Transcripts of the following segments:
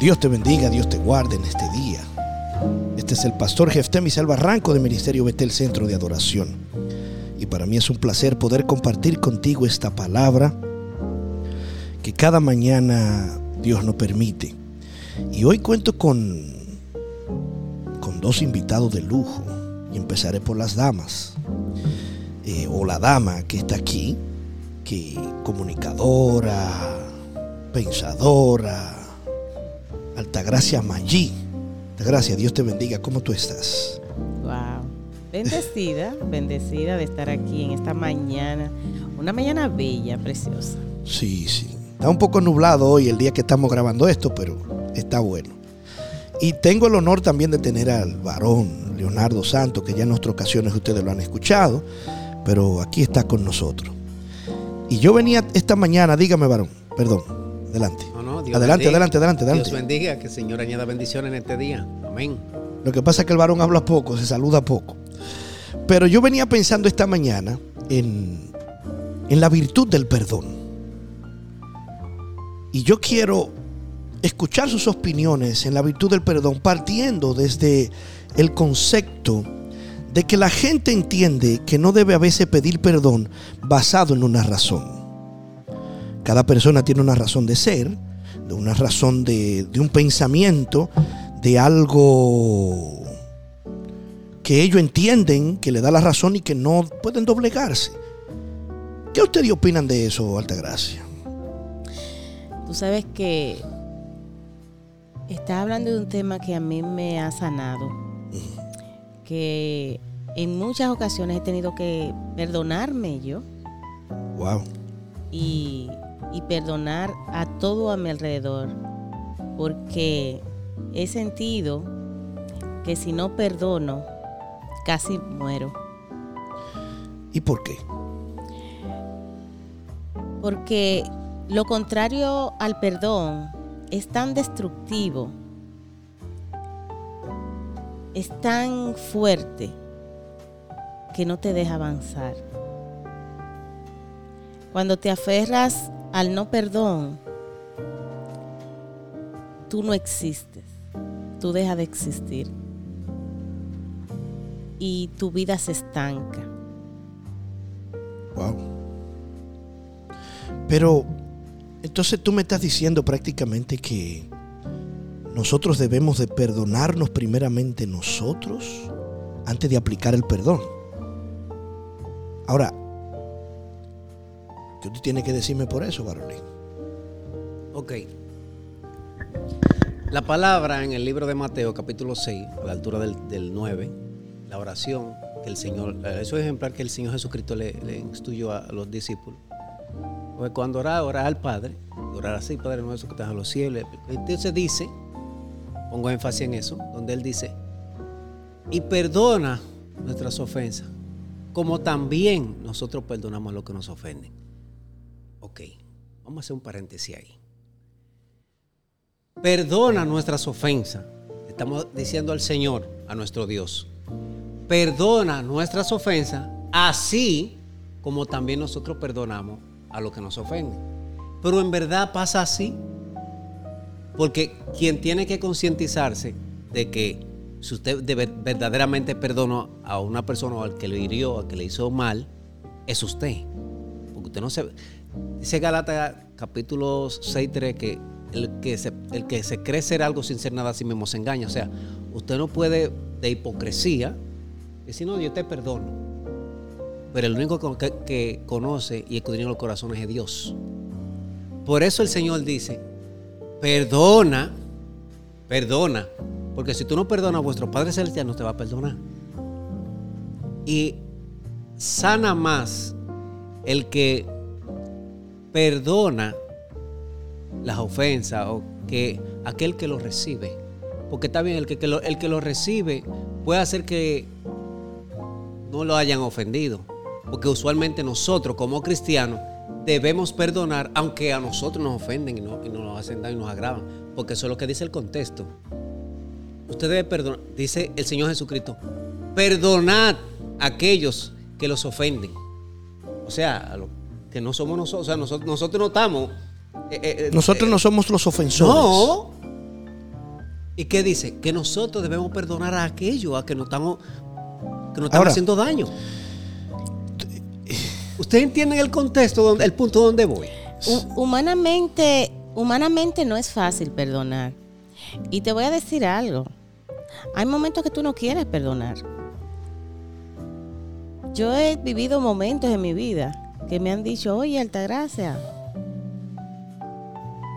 Dios te bendiga, Dios te guarde en este día. Este es el pastor Jefté Selva Barranco de Ministerio Betel Centro de Adoración. Y para mí es un placer poder compartir contigo esta palabra que cada mañana Dios nos permite. Y hoy cuento con, con dos invitados de lujo. Y empezaré por las damas. Eh, o la dama que está aquí, que comunicadora, pensadora, Altagracia Maggi. Altagracia, Dios te bendiga. ¿Cómo tú estás? Wow. Bendecida, bendecida de estar aquí en esta mañana. Una mañana bella, preciosa. Sí, sí. Está un poco nublado hoy el día que estamos grabando esto, pero está bueno. Y tengo el honor también de tener al varón Leonardo Santos, que ya en otras ocasiones ustedes lo han escuchado, pero aquí está con nosotros. Y yo venía esta mañana, dígame varón, perdón, adelante adelante, adelante, adelante, adelante. Dios bendiga, que el Señor añada bendiciones en este día. Amén. Lo que pasa es que el varón habla poco, se saluda poco. Pero yo venía pensando esta mañana en, en la virtud del perdón. Y yo quiero escuchar sus opiniones en la virtud del perdón, partiendo desde el concepto de que la gente entiende que no debe a veces pedir perdón basado en una razón. Cada persona tiene una razón de ser, de una razón de, un pensamiento, de algo que ellos entienden que le da la razón y que no pueden doblegarse. ¿Qué ustedes opinan de eso, Altagracia? Tú sabes que está hablando de un tema que a mí me ha sanado, que en muchas ocasiones he tenido que perdonarme yo. Wow. Y y perdonar a todo a mi alrededor, porque he sentido que si no perdono, casi muero. ¿Y por qué? Porque lo contrario al perdón es tan destructivo, es tan fuerte que no te deja avanzar. Cuando te aferras al no perdón, tú no existes, tú dejas de existir y tu vida se estanca. Wow. Pero entonces tú me estás diciendo prácticamente que nosotros debemos de perdonarnos primeramente nosotros antes de aplicar el perdón. Ahora, ¿Qué usted tiene que decirme por eso, Barolín? Ok. La palabra en el libro de Mateo, capítulo 6, a la altura del, 9, la oración que el Señor, eh, eso es ejemplar que el Señor Jesucristo le, instruyó a, los discípulos. Pues cuando oraba, oraba al Padre, orar así, Padre nuestro que estás en los cielos. Entonces dice, pongo énfasis en eso, donde Él dice, y perdona nuestras ofensas, como también nosotros perdonamos a los que nos ofenden. Ok, vamos a hacer un paréntesis ahí. Perdona nuestras ofensas. Estamos diciendo al Señor, a nuestro Dios. Perdona nuestras ofensas, así como también nosotros perdonamos a los que nos ofenden. Pero en verdad pasa así. Porque quien tiene que concientizarse de que si usted verdaderamente perdonó a una persona o al que le hirió, al que le hizo mal, es usted. Porque usted no se Dice Galata capítulo 6, 3 que el que, se, el que se cree ser algo sin ser nada a sí mismo se engaña. O sea, usted no puede de hipocresía decir, no, yo te perdono. Pero el único que, que conoce y escudriña los corazones es Dios. Por eso el Señor dice, perdona, perdona. Porque si tú no perdonas, vuestro Padre Celestial no te va a perdonar. Y sana más el que perdona las ofensas o que aquel que lo recibe. Porque está bien, el que, lo, el que recibe puede hacer que no lo hayan ofendido. Porque usualmente nosotros como cristianos debemos perdonar aunque a nosotros nos ofenden y, no, y nos hacen daño y nos agravan. Porque eso es lo que dice el contexto. Usted debe perdonar, dice el Señor Jesucristo, perdonad a aquellos que los ofenden. O sea, a los que no somos nosotros, o sea, nosotros, nosotros no estamos. Eh, eh, eh, nosotros no somos los ofensores. No, ¿Y qué dice? Que nosotros debemos perdonar a aquellos a que nos estamos, que nos están Ahora- haciendo daño. ¿Ustedes entienden el contexto, donde, el punto donde voy? Hu- Humanamente, humanamente no es fácil perdonar. Y te voy a decir algo. Hay momentos que tú no quieres perdonar. Yo he vivido momentos en mi vida que me han dicho, oye, Altagracia.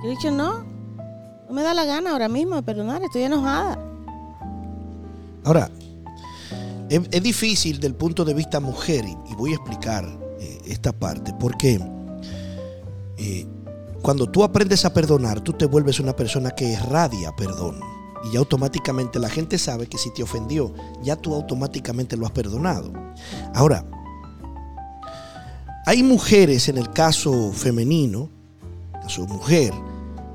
Yo he dicho, no, no me da la gana ahora mismo de perdonar, estoy enojada. Ahora, es, es difícil del punto de vista mujer, y, voy a explicar eh, esta parte, porque eh, cuando tú aprendes a perdonar, tú te vuelves una persona que irradia perdón. Y ya automáticamente la gente sabe que si te ofendió, ya tú automáticamente lo has perdonado. Ahora, hay mujeres en el caso femenino, caso mujer,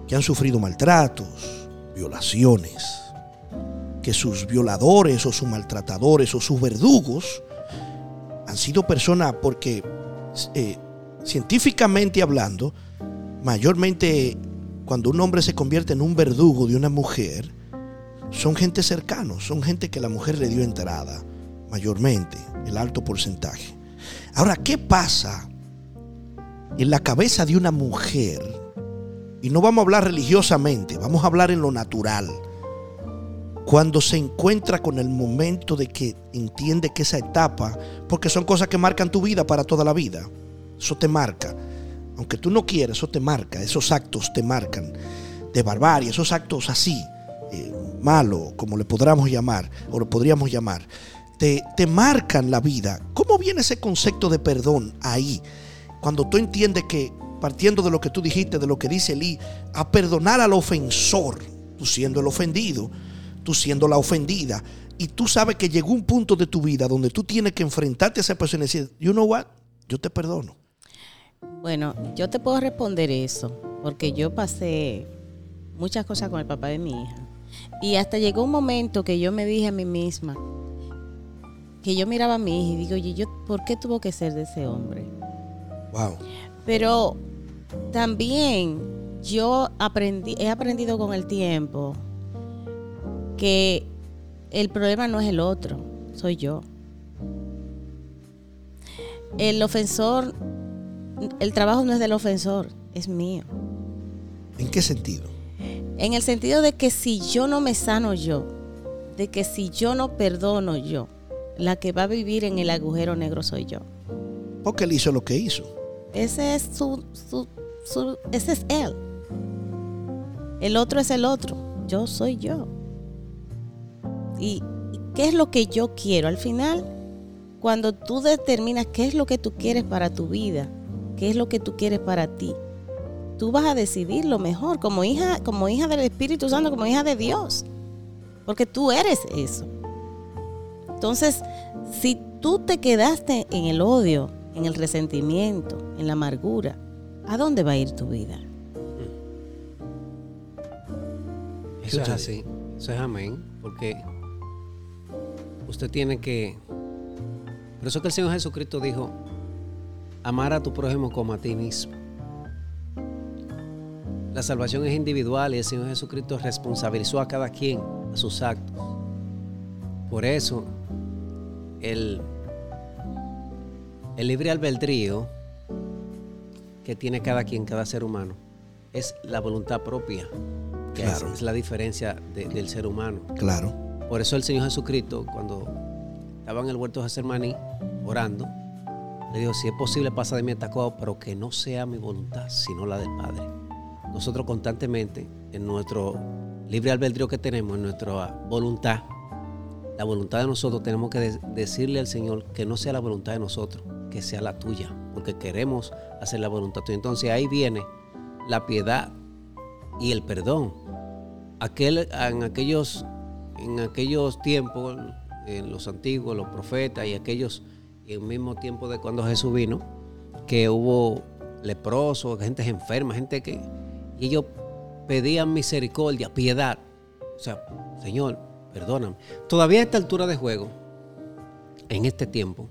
que han sufrido maltratos, violaciones, que sus violadores o sus maltratadores o sus verdugos han sido personas porque eh, científicamente hablando, mayormente cuando un hombre se convierte en un verdugo de una mujer, son gente cercanos, son gente que la mujer le dio entrada, mayormente, el alto porcentaje. Ahora, ¿qué pasa en la cabeza de una mujer? Y no vamos a hablar religiosamente, vamos a hablar en lo natural. Cuando se encuentra con el momento de que entiende que esa etapa, porque son cosas que marcan tu vida para toda la vida, eso te marca, aunque tú no quieras, eso te marca, esos actos te marcan. De barbarie, esos actos así, eh, malo, como le podríamos llamar, o lo podríamos llamar, te, te marcan la vida. ¿Cómo viene ese concepto de perdón ahí? Cuando tú entiendes que, partiendo de lo que tú dijiste, de lo que dice Lee, a perdonar al ofensor, tú siendo el ofendido, tú siendo la ofendida, y tú sabes que llegó un punto de tu vida donde tú tienes que enfrentarte a esa persona y decir, you know what, yo te perdono. Bueno, yo te puedo responder eso, porque yo pasé muchas cosas con el papá de mi hija. Y hasta llegó un momento que yo me dije a mí misma, que yo miraba a mi hija y digo, oye, yo, ¿por qué tuvo que ser de ese hombre? Wow. Pero también yo aprendí, he aprendido con el tiempo que el problema no es el otro, soy yo. El ofensor, el trabajo no es del ofensor, es mío. ¿En qué sentido? En el sentido de que si yo no me sano yo, de que si yo no perdono yo, la que va a vivir en el agujero negro soy yo. Porque él hizo lo que hizo. Ese es su, su, su- ese es él. El otro es el otro. Yo soy yo. ¿Y y qué es lo que yo quiero? Al final, cuando tú determinas qué es lo que tú quieres para tu vida, qué es lo que tú quieres para ti, tú vas a decidir lo mejor como hija, como hija del Espíritu Santo, como hija de Dios. Porque tú eres eso. Entonces, si tú te quedaste en el odio, en el resentimiento, en la amargura, ¿a dónde va a ir tu vida? Eso es así. Eso es amén. Porque usted tiene que. Por eso que el Señor Jesucristo dijo: amar a tu prójimo como a ti mismo. La salvación es individual y el Señor Jesucristo responsabilizó a cada quien a sus actos. Por eso, el, el libre albedrío que tiene cada quien, cada ser humano, es la voluntad propia. que es- Claro. es la diferencia de- del ser humano. Claro. Por eso el Señor Jesucristo, cuando estaba en el huerto de Getsemaní orando, le dijo, si es posible, pasa de mí esta pero que no sea mi voluntad, sino la del Padre. Nosotros constantemente, en nuestro libre albedrío que tenemos, en nuestra voluntad, la voluntad de nosotros, tenemos que de- decirle al Señor que no sea la voluntad de nosotros, que sea la tuya, porque queremos hacer la voluntad tuya. Entonces ahí viene la piedad y el perdón. Aquel, en, aquellos, en aquellos tiempos, en los antiguos, los profetas y aquellos, y el mismo tiempo de cuando Jesús vino, que hubo leprosos, gente enferma, gente que... Y ellos pedían misericordia, piedad. O sea, Señor, perdóname. Todavía a esta altura de juego, en este tiempo,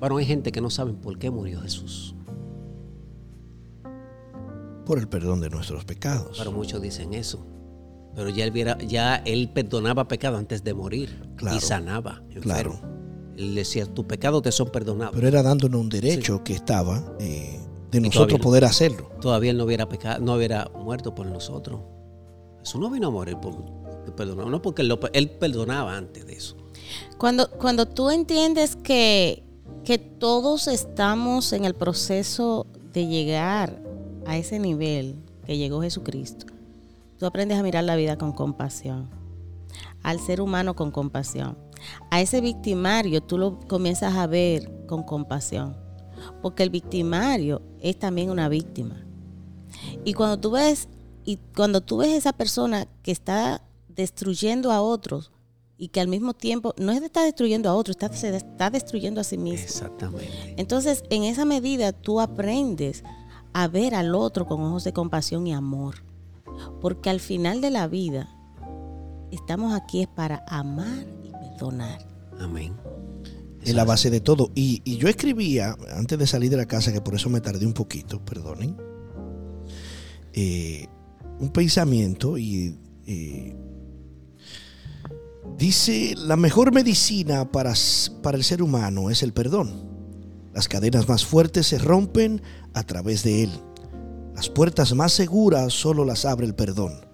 bueno, hay gente que no saben por qué murió Jesús. Por el perdón de nuestros pecados. Pero muchos dicen eso. Pero ya él, viera- ya él perdonaba pecado antes de morir Claro. y sanaba. enfermo. Claro. Él decía, tus pecados te son perdonados. Pero era dándonos un derecho que estaba eh, de Y nosotros no. poder hacerlo. Todavía él no hubiera pecado, no hubiera muerto por nosotros. Jesús no vino a morir por perdonarnos, no porque él perdonaba antes de eso. Cuando, cuando tú entiendes que, que todos estamos en el proceso de llegar a ese nivel que llegó Jesucristo, tú aprendes a mirar la vida con compasión, al ser humano con compasión. A ese victimario tú lo comienzas a ver con compasión, porque el victimario es también una víctima. Y cuando tú ves y cuando tú ves esa persona que está destruyendo a otros y que al mismo tiempo no es de estar destruyendo a otros, está, se está destruyendo a sí mismo. Exactamente. Entonces, en esa medida tú aprendes a ver al otro con ojos de compasión y amor. Porque al final de la vida estamos aquí es para amar y perdonar. Amén. Es la base de todo. Y, y yo escribía, antes de salir de la casa, que por eso me tardé un poquito, perdonen, eh, un pensamiento y eh, dice, la mejor medicina para, para el ser humano es el perdón. Las cadenas más fuertes se rompen a través de él. Las puertas más seguras solo las abre el perdón.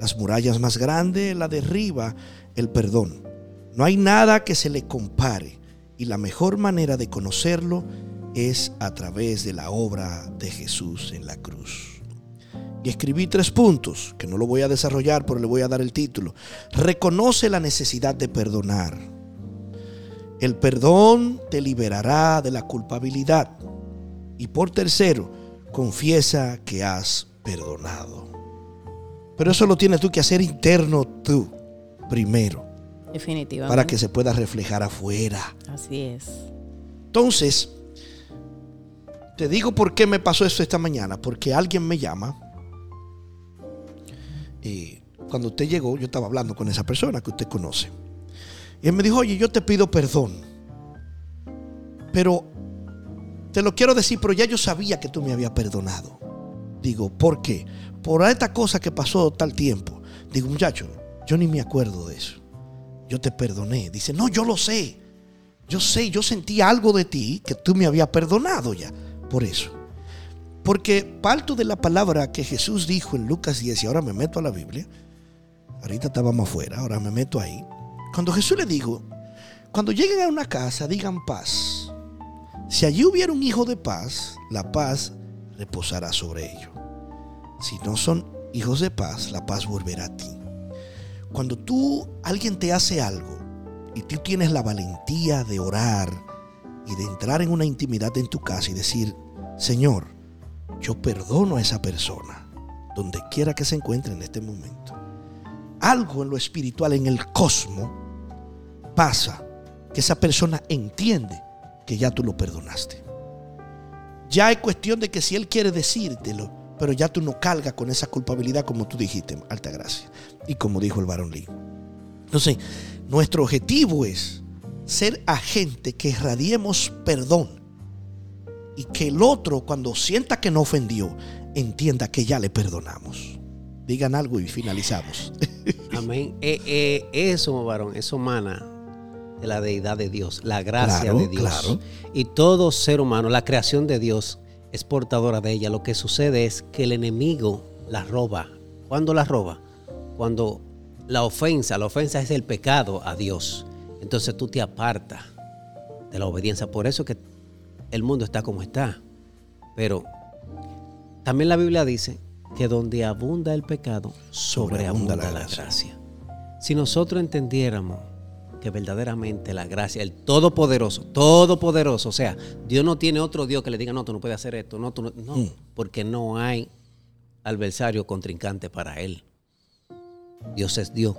Las murallas más grandes la derriba el perdón. No hay nada que se le compare y la mejor manera de conocerlo es a través de la obra de Jesús en la cruz. Y escribí tres puntos, que no lo voy a desarrollar, pero le voy a dar el título. Reconoce la necesidad de perdonar. El perdón te liberará de la culpabilidad. Y por tercero, confiesa que has perdonado. Pero eso lo tienes tú que hacer interno tú, primero, Definitivamente. para que se pueda reflejar afuera. Así es. Entonces, te digo por qué me pasó esto esta mañana. Porque alguien me llama. Y cuando usted llegó, yo estaba hablando con esa persona que usted conoce. Y él me dijo, oye, yo te pido perdón. Pero te lo quiero decir, pero ya yo sabía que tú me habías perdonado. Digo, ¿por qué? Por esta cosa que pasó tal tiempo. Digo, muchacho, yo ni me acuerdo de eso. Yo te perdoné. Dice, no, yo lo sé. Yo sé, yo sentí algo de ti que tú me habías perdonado ya. Por eso. Porque parto de la palabra que Jesús dijo en Lucas 10, y ahora me meto a la Biblia. Ahorita estábamos afuera, ahora me meto ahí. Cuando Jesús le dijo, cuando lleguen a una casa, digan paz. Si allí hubiera un hijo de paz, la paz reposará sobre ellos. Si no son hijos de paz, la paz volverá a ti. Cuando tú, alguien te hace algo y tú tienes la valentía de orar y de entrar en una intimidad en tu casa y decir, Señor, yo perdono a esa persona, donde quiera que se encuentre en este momento. Algo en lo espiritual, en el cosmos, pasa que esa persona entiende que ya tú lo perdonaste. Ya es cuestión de que si él quiere decírtelo, pero ya tú no cargas con esa culpabilidad como tú dijiste, alta gracia. Y como dijo el varón Lee. Entonces, nuestro objetivo es ser agente que irradiemos perdón y que el otro cuando sienta que no ofendió, entienda que ya le perdonamos. Digan algo y finalizamos. Amén. Eh, eh, eso, varón, eso mana de la deidad de Dios, la gracia Claro, de Dios. claro. Y todo ser humano, la creación de Dios, es portadora de ella. Lo que sucede es que el enemigo la roba. ¿Cuándo la roba? Cuando la ofensa, la ofensa es el pecado a Dios. Entonces tú te apartas de la obediencia. Por eso que el mundo está como está. Pero también la Biblia dice que donde abunda el pecado, sobreabunda la, gracia. Si nosotros entendiéramos que verdaderamente la gracia, el todopoderoso, todopoderoso, o sea, Dios no tiene otro Dios que le diga, no, tú no puedes hacer esto, no, tú no, no, Mm. porque no hay adversario contrincante para él. Dios es Dios,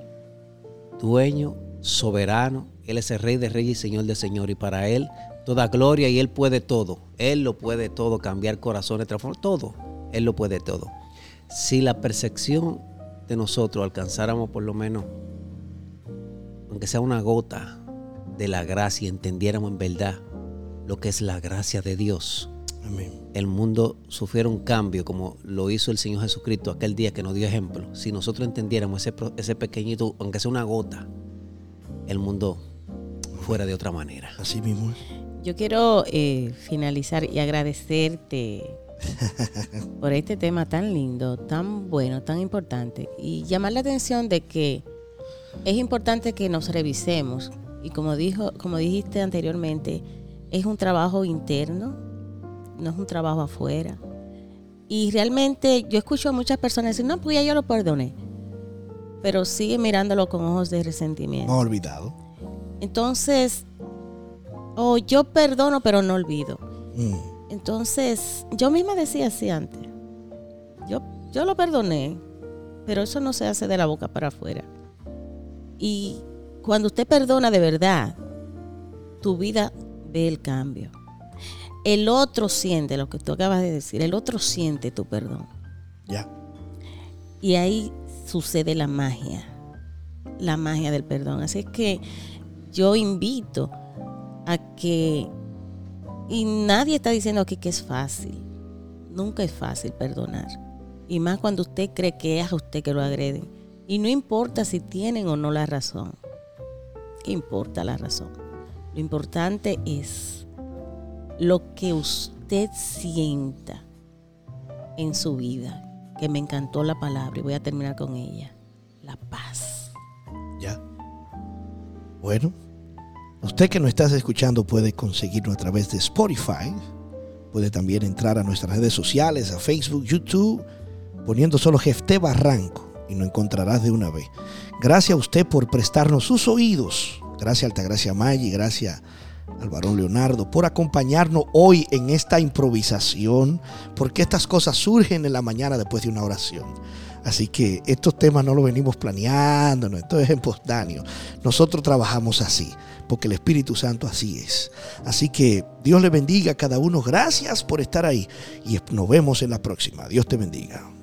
dueño, soberano, Él es el rey de reyes y señor de señor, y para Él toda gloria y Él puede todo, Él lo puede todo, cambiar corazones, transformar todo, Él lo puede todo. Si la percepción de nosotros alcanzáramos por lo menos, aunque sea una gota de la gracia, entendiéramos en verdad lo que es la gracia de Dios, el mundo sufriera un cambio como lo hizo el Señor Jesucristo aquel día que nos dio ejemplo, si nosotros entendiéramos ese, ese pequeñito, aunque sea una gota, el mundo fuera de otra manera. Así mismo. Yo quiero eh, finalizar y agradecerte por este tema tan lindo, tan bueno, tan importante y llamar la atención de que es importante que nos revisemos y como dijo, como dijiste anteriormente, es un trabajo interno, no es un trabajo afuera. Y realmente yo escucho a muchas personas decir, no, pues ya yo lo perdoné. Pero sigue mirándolo con ojos de resentimiento. No olvidado. Entonces, o yo perdono, pero no olvido. Mm. Entonces, yo misma decía así antes. Yo, yo lo perdoné, pero eso no se hace de la boca para afuera. Y cuando usted perdona de verdad, tu vida ve el cambio. El otro siente lo que tú acabas de decir, el otro siente tu perdón. Ya. Y ahí sucede la magia, la magia del perdón. Así que yo invito a que, y nadie está diciendo aquí que es fácil, nunca es fácil perdonar. Y más cuando usted cree que es a usted que lo agreden. Y no importa si tienen o no la razón. ¿Qué importa la razón? Lo importante es lo que usted sienta en su vida, que me encantó la palabra y voy a terminar con ella, la paz. Ya. Bueno, usted que nos está escuchando puede conseguirlo a través de Spotify, puede también entrar a nuestras redes sociales, a Facebook, YouTube, poniendo solo Jefte Barranco y lo encontrarás de una vez. Gracias a usted por prestarnos sus oídos. Gracias Altagracia Maggi, gracias al varón Leonardo por acompañarnos hoy en esta improvisación, porque estas cosas surgen en la mañana después de una oración. Así que estos temas no los venimos planeando, no, esto es espontáneo. Nosotros trabajamos así, porque el Espíritu Santo así es. Así que Dios le bendiga a cada uno. Gracias por estar ahí y nos vemos en la próxima. Dios te bendiga.